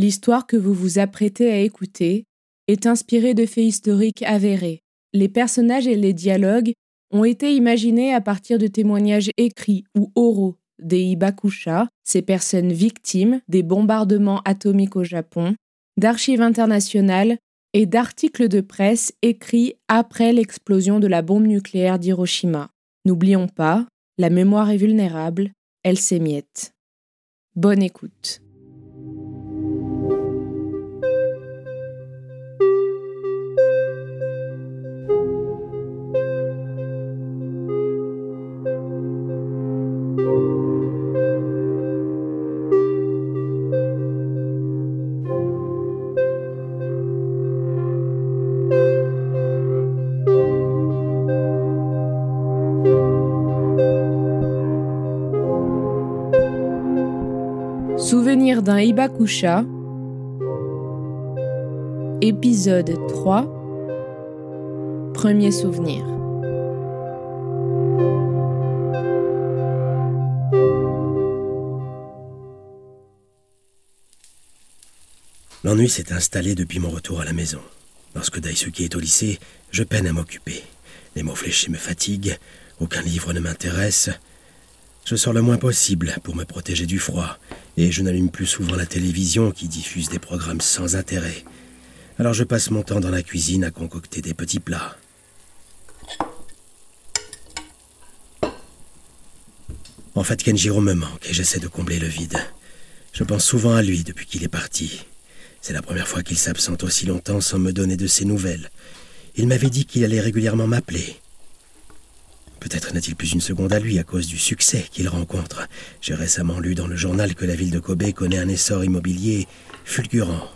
L'histoire que vous vous apprêtez à écouter est inspirée de faits historiques avérés. Les personnages et les dialogues ont été imaginés à partir de témoignages écrits ou oraux des Hibakusha, ces personnes victimes des bombardements atomiques au Japon, d'archives internationales et d'articles de presse écrits après l'explosion de la bombe nucléaire d'Hiroshima. N'oublions pas, la mémoire est vulnérable, elle s'émiette. Bonne écoute. Souvenir d'un Hibakusha, épisode 3, premier souvenir. L'ennui s'est installé depuis mon retour à la maison. Lorsque Daisuke est au lycée, je peine à m'occuper. Les mots fléchés me fatiguent, aucun livre ne m'intéresse. Je sors le moins possible pour me protéger du froid, et je n'allume plus souvent la télévision qui diffuse des programmes sans intérêt. Alors je passe mon temps dans la cuisine à concocter des petits plats. En fait, Kenjiro me manque et j'essaie de combler le vide. Je pense souvent à lui depuis qu'il est parti. C'est la première fois qu'il s'absente aussi longtemps sans me donner de ses nouvelles. Il m'avait dit qu'il allait régulièrement m'appeler. Peut-être n'a-t-il plus une seconde à lui à cause du succès qu'il rencontre. J'ai récemment lu dans le journal que la ville de Kobe connaît un essor immobilier fulgurant.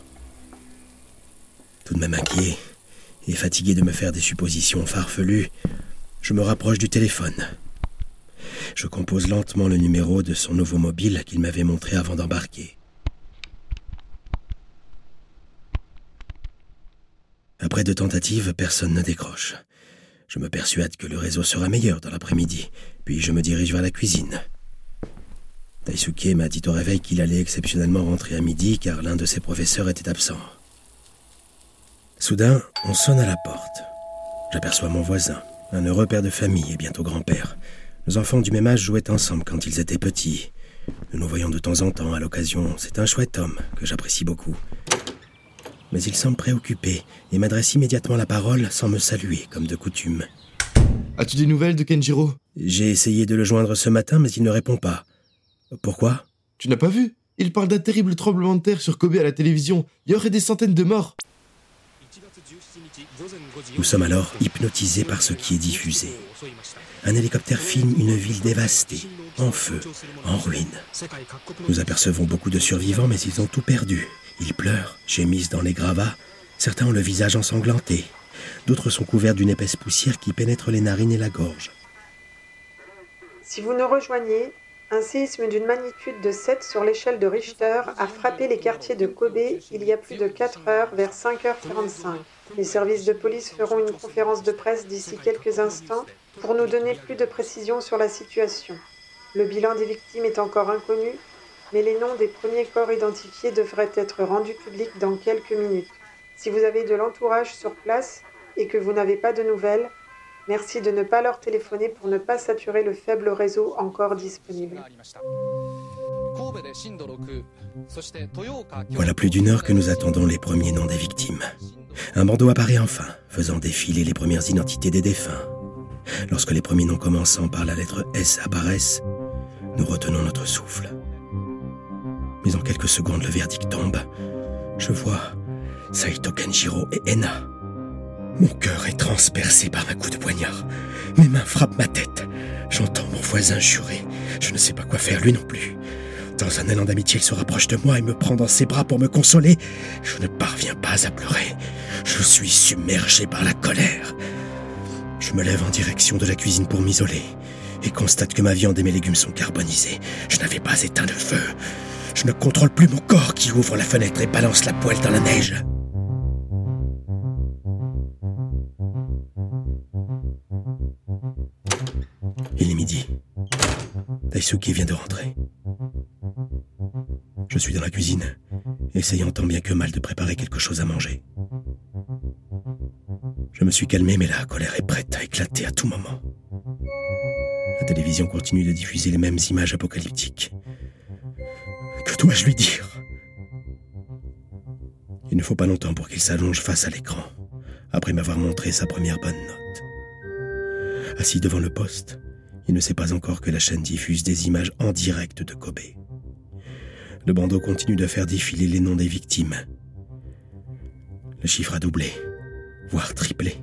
Tout de même inquiet et fatigué de me faire des suppositions farfelues, je me rapproche du téléphone. Je compose lentement le numéro de son nouveau mobile qu'il m'avait montré avant d'embarquer. Après deux tentatives, personne ne décroche. Je me persuade que le réseau sera meilleur dans l'après-midi, puis je me dirige vers la cuisine. Daisuke m'a dit au réveil qu'il allait exceptionnellement rentrer à midi car l'un de ses professeurs était absent. Soudain, on sonne à la porte. J'aperçois mon voisin, un heureux père de famille et bientôt grand-père. Nos enfants du même âge jouaient ensemble quand ils étaient petits. Nous nous voyons de temps en temps à l'occasion. C'est un chouette homme que j'apprécie beaucoup. Mais il semble préoccupé et m'adresse immédiatement la parole sans me saluer comme de coutume. As-tu des nouvelles de Kenjiro? J'ai essayé de le joindre ce matin, mais il ne répond pas. Pourquoi? Tu n'as pas vu? Il parle d'un terrible tremblement de terre sur Kobe à la télévision. Il y aurait des centaines de morts. Nous sommes alors hypnotisés par ce qui est diffusé. Un hélicoptère filme une ville dévastée, en feu, en ruine. Nous apercevons beaucoup de survivants, mais ils ont tout perdu. Ils pleurent, gémissent dans les gravats. Certains ont le visage ensanglanté. D'autres sont couverts d'une épaisse poussière qui pénètre les narines et la gorge. Si vous nous rejoignez, un séisme d'une magnitude de 7 sur l'échelle de Richter a frappé les quartiers de Kobe il y a plus de 4 heures vers 5h45. Les services de police feront une conférence de presse d'ici quelques instants pour nous donner plus de précisions sur la situation. Le bilan des victimes est encore inconnu, mais les noms des premiers corps identifiés devraient être rendus publics dans quelques minutes. Si vous avez de l'entourage sur place et que vous n'avez pas de nouvelles, merci de ne pas leur téléphoner pour ne pas saturer le faible réseau encore disponible. Voilà plus d'une heure que nous attendons les premiers noms des victimes. Un bandeau apparaît enfin, faisant défiler les premières identités des défunts. Lorsque les premiers noms commençant par la lettre S apparaissent, nous retenons notre souffle. Mais en quelques secondes, le verdict tombe. Je vois Saito Kenjiro et Ena. Mon cœur est transpercé par un coup de poignard. Mes mains frappent ma tête. J'entends mon voisin jurer. Je ne sais pas quoi faire, lui non plus. Dans un élan d'amitié, il se rapproche de moi et me prend dans ses bras pour me consoler. Je ne parviens pas à pleurer. Je suis submergé par la colère. Je me lève en direction de la cuisine pour m'isoler et constate que ma viande et mes légumes sont carbonisés. Je n'avais pas éteint le feu. Je ne contrôle plus mon corps qui ouvre la fenêtre et balance la poêle dans la neige. Il est midi. Daisuke vient de rentrer. Je suis dans la cuisine, essayant tant bien que mal de préparer quelque chose à manger. Je me suis calmé, mais la colère est prête à éclater à tout moment. La télévision continue de diffuser les mêmes images apocalyptiques. Que dois-je lui dire? Il ne faut pas longtemps pour qu'il s'allonge face à l'écran, après m'avoir montré sa première bonne note. Assis devant le poste, il ne sait pas encore que la chaîne diffuse des images en direct de Kobe. Le bandeau continue de faire défiler les noms des victimes. Le chiffre a doublé, voire triplé.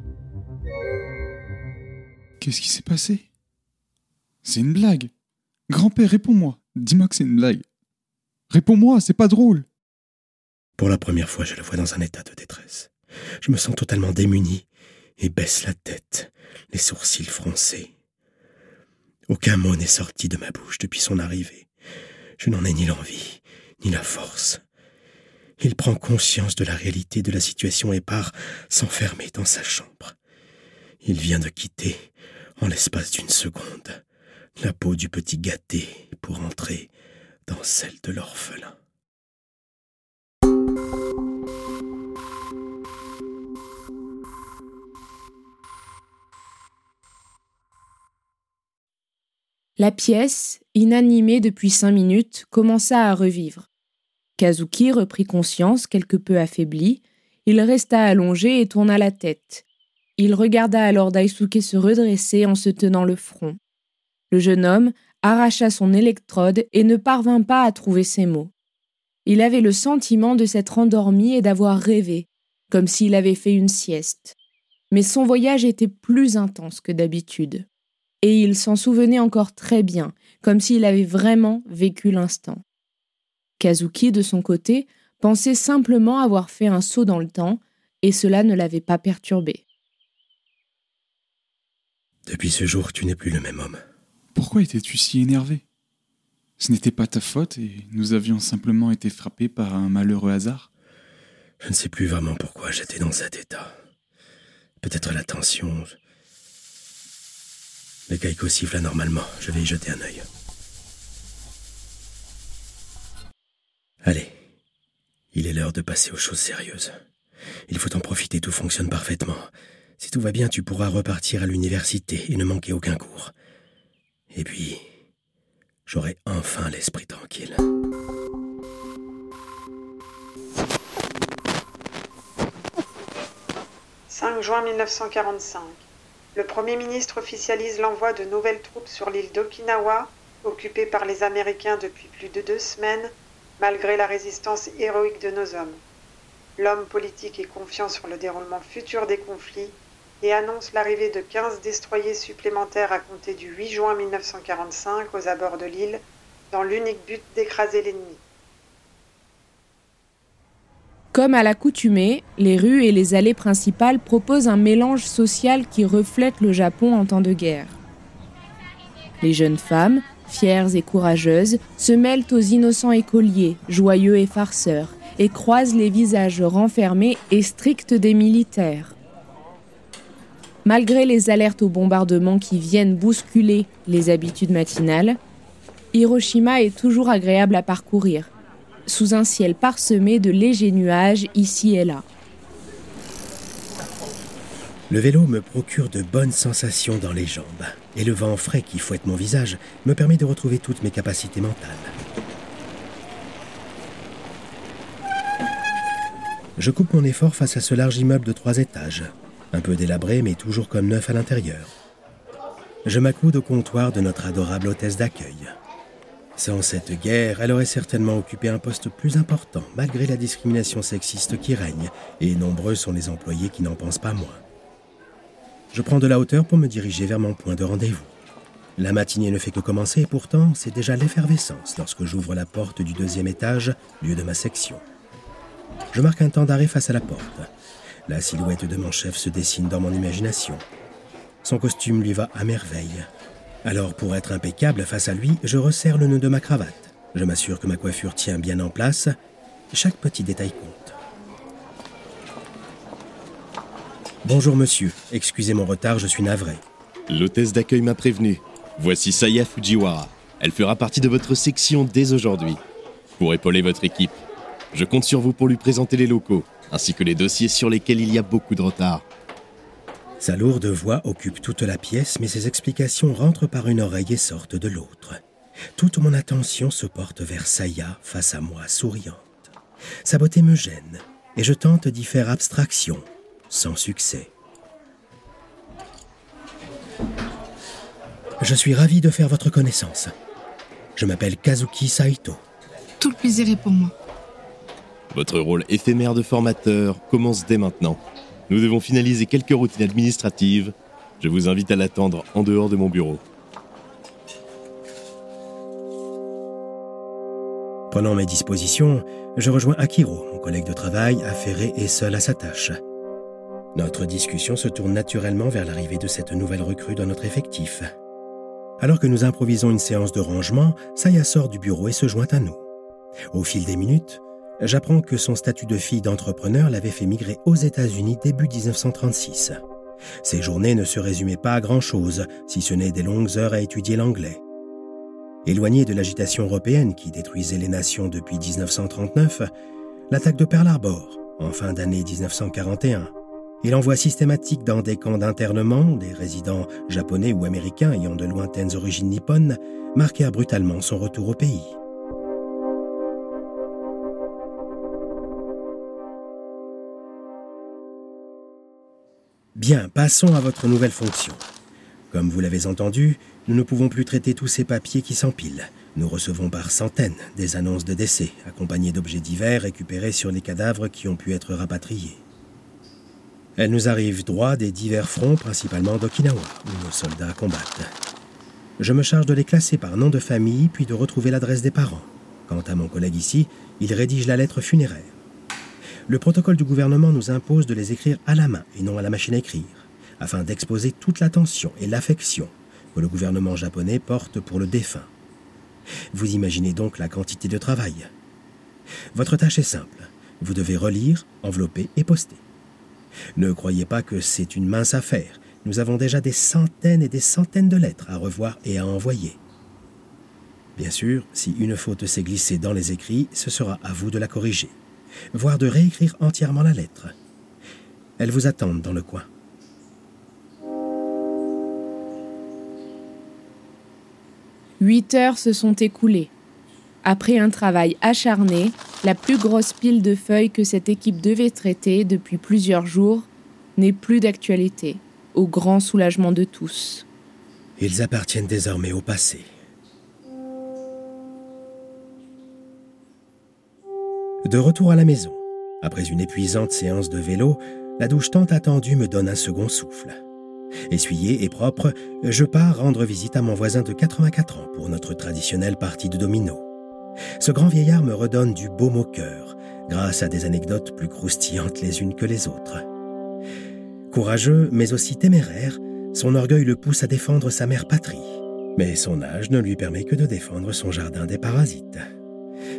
Qu'est-ce qui s'est passé? C'est une blague. Grand-père, réponds-moi. Dis-moi que c'est une blague. Réponds-moi, c'est pas drôle. Pour la première fois, je le vois dans un état de détresse. Je me sens totalement démuni et baisse la tête, les sourcils froncés. Aucun mot n'est sorti de ma bouche depuis son arrivée. Je n'en ai ni l'envie, ni la force. Il prend conscience de la réalité de la situation et part s'enfermer dans sa chambre. Il vient de quitter, en l'espace d'une seconde, la peau du petit gâté pour entrer dans celle de l'orphelin. La pièce, inanimée depuis cinq minutes, commença à revivre. Kazuki reprit conscience, quelque peu affaibli. Il resta allongé et tourna la tête. Il regarda alors Daisuke se redresser en se tenant le front. Le jeune homme arracha son électrode et ne parvint pas à trouver ses mots. Il avait le sentiment de s'être endormi et d'avoir rêvé, comme s'il avait fait une sieste. Mais son voyage était plus intense que d'habitude et il s'en souvenait encore très bien, comme s'il avait vraiment vécu l'instant. Kazuki, de son côté, pensait simplement avoir fait un saut dans le temps, et cela ne l'avait pas perturbé. Depuis ce jour, tu n'es plus le même homme. Pourquoi étais-tu si énervé? Ce n'était pas ta faute et nous avions simplement été frappés par un malheureux hasard Je ne sais plus vraiment pourquoi j'étais dans cet état. Peut-être la tension, le caïco siffle anormalement. Je vais y jeter un œil. Allez. Il est l'heure de passer aux choses sérieuses. Il faut en profiter, tout fonctionne parfaitement. Si tout va bien, tu pourras repartir à l'université et ne manquer aucun cours. Et puis, j'aurai enfin l'esprit tranquille. « 5 juin 1945 le Premier ministre officialise l'envoi de nouvelles troupes sur l'île d'Okinawa, occupée par les Américains depuis plus de deux semaines, malgré la résistance héroïque de nos hommes. L'homme politique est confiant sur le déroulement futur des conflits et annonce l'arrivée de 15 destroyers supplémentaires à compter du 8 juin 1945 aux abords de l'île, dans l'unique but d'écraser l'ennemi. Comme à l'accoutumée, les rues et les allées principales proposent un mélange social qui reflète le Japon en temps de guerre. Les jeunes femmes, fières et courageuses, se mêlent aux innocents écoliers, joyeux et farceurs, et croisent les visages renfermés et stricts des militaires. Malgré les alertes au bombardement qui viennent bousculer les habitudes matinales, Hiroshima est toujours agréable à parcourir, sous un ciel parsemé de légers nuages ici et là. Le vélo me procure de bonnes sensations dans les jambes, et le vent frais qui fouette mon visage me permet de retrouver toutes mes capacités mentales. Je coupe mon effort face à ce large immeuble de trois étages, un peu délabré mais toujours comme neuf à l'intérieur. Je m'accoude au comptoir de notre adorable hôtesse d'accueil. Sans cette guerre, elle aurait certainement occupé un poste plus important, malgré la discrimination sexiste qui règne, et nombreux sont les employés qui n'en pensent pas moins. Je prends de la hauteur pour me diriger vers mon point de rendez-vous. La matinée ne fait que commencer et pourtant c'est déjà l'effervescence lorsque j'ouvre la porte du deuxième étage, lieu de ma section. Je marque un temps d'arrêt face à la porte. La silhouette de mon chef se dessine dans mon imagination. Son costume lui va à merveille. Alors pour être impeccable face à lui, je resserre le nœud de ma cravate. Je m'assure que ma coiffure tient bien en place. Chaque petit détail compte. Bonjour monsieur, excusez mon retard, je suis navré. L'hôtesse d'accueil m'a prévenu. Voici Saya Fujiwara. Elle fera partie de votre section dès aujourd'hui. Pour épauler votre équipe, je compte sur vous pour lui présenter les locaux, ainsi que les dossiers sur lesquels il y a beaucoup de retard. Sa lourde voix occupe toute la pièce, mais ses explications rentrent par une oreille et sortent de l'autre. Toute mon attention se porte vers Saya, face à moi, souriante. Sa beauté me gêne, et je tente d'y faire abstraction, sans succès. Je suis ravi de faire votre connaissance. Je m'appelle Kazuki Saito. Tout le plaisir est pour moi. Votre rôle éphémère de formateur commence dès maintenant. Nous devons finaliser quelques routines administratives. Je vous invite à l'attendre en dehors de mon bureau. Prenant mes dispositions, je rejoins Akiro, mon collègue de travail, affairé et seul à sa tâche. Notre discussion se tourne naturellement vers l'arrivée de cette nouvelle recrue dans notre effectif. Alors que nous improvisons une séance de rangement, Saya sort du bureau et se joint à nous. Au fil des minutes, j'apprends que son statut de fille d'entrepreneur l'avait fait migrer aux États-Unis début 1936. Ses journées ne se résumaient pas à grand-chose, si ce n'est des longues heures à étudier l'anglais. Éloignée de l'agitation européenne qui détruisait les nations depuis 1939, l'attaque de Pearl Harbor, en fin d'année 1941, et l'envoi systématique dans des camps d'internement des résidents japonais ou américains ayant de lointaines origines nippones marquèrent brutalement son retour au pays. Bien, passons à votre nouvelle fonction. Comme vous l'avez entendu, nous ne pouvons plus traiter tous ces papiers qui s'empilent. Nous recevons par centaines des annonces de décès, accompagnées d'objets divers récupérés sur les cadavres qui ont pu être rapatriés. Elles nous arrivent droit des divers fronts, principalement d'Okinawa, où nos soldats combattent. Je me charge de les classer par nom de famille, puis de retrouver l'adresse des parents. Quant à mon collègue ici, il rédige la lettre funéraire. Le protocole du gouvernement nous impose de les écrire à la main et non à la machine à écrire, afin d'exposer toute l'attention et l'affection que le gouvernement japonais porte pour le défunt. Vous imaginez donc la quantité de travail. Votre tâche est simple. Vous devez relire, envelopper et poster. Ne croyez pas que c'est une mince affaire. Nous avons déjà des centaines et des centaines de lettres à revoir et à envoyer. Bien sûr, si une faute s'est glissée dans les écrits, ce sera à vous de la corriger, voire de réécrire entièrement la lettre. Elles vous attendent dans le coin. Huit heures se sont écoulées. Après un travail acharné, la plus grosse pile de feuilles que cette équipe devait traiter depuis plusieurs jours n'est plus d'actualité, au grand soulagement de tous. Ils appartiennent désormais au passé. De retour à la maison, après une épuisante séance de vélo, la douche tant attendue me donne un second souffle. Essuyé et propre, je pars rendre visite à mon voisin de 84 ans pour notre traditionnelle partie de domino. Ce grand vieillard me redonne du baume au cœur, grâce à des anecdotes plus croustillantes les unes que les autres. Courageux, mais aussi téméraire, son orgueil le pousse à défendre sa mère patrie. Mais son âge ne lui permet que de défendre son jardin des parasites.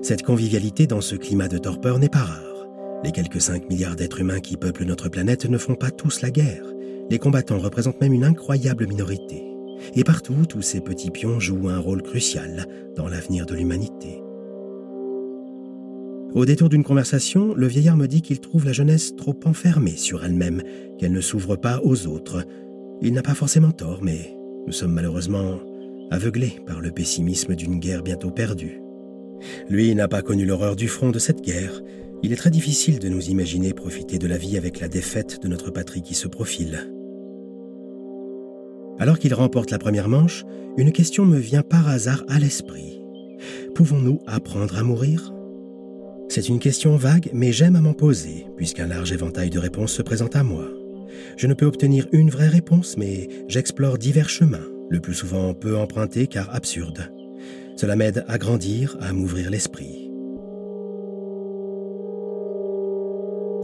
Cette convivialité dans ce climat de torpeur n'est pas rare. Les quelques 5 milliards d'êtres humains qui peuplent notre planète ne font pas tous la guerre. Les combattants représentent même une incroyable minorité. Et partout, tous ces petits pions jouent un rôle crucial dans l'avenir de l'humanité. Au détour d'une conversation, le vieillard me dit qu'il trouve la jeunesse trop enfermée sur elle-même, qu'elle ne s'ouvre pas aux autres. Il n'a pas forcément tort, mais nous sommes malheureusement aveuglés par le pessimisme d'une guerre bientôt perdue. Lui n'a pas connu l'horreur du front de cette guerre. Il est très difficile de nous imaginer profiter de la vie avec la défaite de notre patrie qui se profile. Alors qu'il remporte la première manche, une question me vient par hasard à l'esprit. Pouvons-nous apprendre à mourir? C'est une question vague, mais j'aime à m'en poser, puisqu'un large éventail de réponses se présente à moi. Je ne peux obtenir une vraie réponse, mais j'explore divers chemins, le plus souvent peu empruntés car absurdes. Cela m'aide à grandir, à m'ouvrir l'esprit.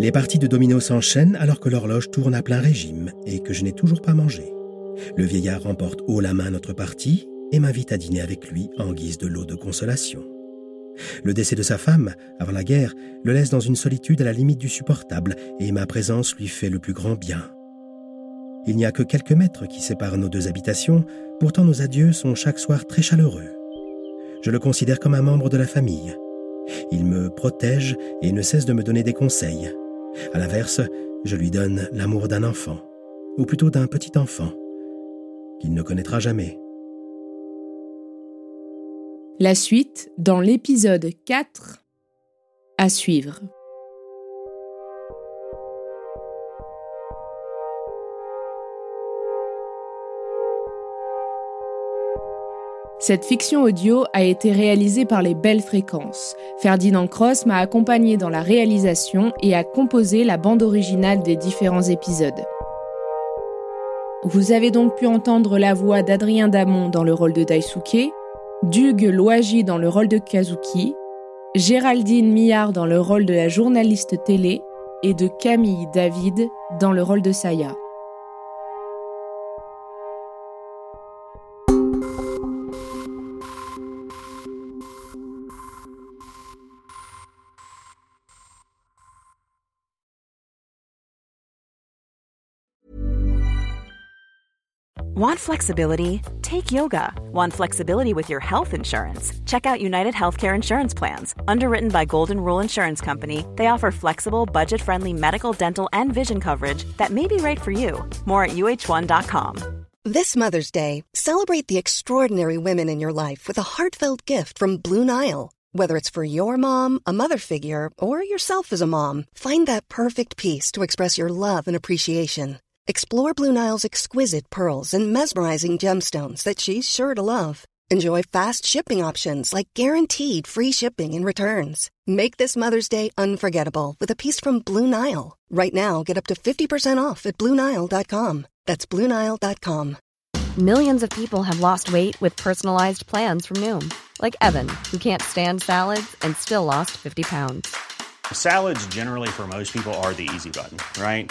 Les parties de domino s'enchaînent alors que l'horloge tourne à plein régime et que je n'ai toujours pas mangé. Le vieillard remporte haut la main notre partie et m'invite à dîner avec lui en guise de lot de consolation. Le décès de sa femme, avant la guerre, le laisse dans une solitude à la limite du supportable et ma présence lui fait le plus grand bien. Il n'y a que quelques mètres qui séparent nos deux habitations, pourtant nos adieux sont chaque soir très chaleureux. Je le considère comme un membre de la famille. Il me protège et ne cesse de me donner des conseils. À l'inverse, je lui donne l'amour d'un enfant, ou plutôt d'un petit enfant, qu'il ne connaîtra jamais. La suite dans l'épisode 4 à suivre. Cette fiction audio a été réalisée par les Belles Fréquences. Ferdinand Cross m'a accompagné dans la réalisation et a composé la bande originale des différents épisodes. Vous avez donc pu entendre la voix d'Adrien Damon dans le rôle de Daisuke, d'Hugues Loagi dans le rôle de Kazuki, Géraldine Millard dans le rôle de la journaliste télé et de Camille David dans le rôle de Saya. Want flexibility? Take yoga. Want flexibility with your health insurance? Check out United Healthcare Insurance Plans. Underwritten by Golden Rule Insurance Company, they offer flexible, budget friendly medical, dental, and vision coverage that may be right for you. More at uh1.com. This Mother's Day, celebrate the extraordinary women in your life with a heartfelt gift from Blue Nile. Whether it's for your mom, a mother figure, or yourself as a mom, find that perfect piece to express your love and appreciation. Explore Blue Nile's exquisite pearls and mesmerizing gemstones that she's sure to love. Enjoy fast shipping options like guaranteed free shipping and returns. Make this Mother's Day unforgettable with a piece from Blue Nile. Right now, get up to 50% off at BlueNile.com. That's BlueNile.com. Millions of people have lost weight with personalized plans from Noom, like Evan, who can't stand salads and still lost 50 pounds. Salads, generally, for most people, are the easy button, right?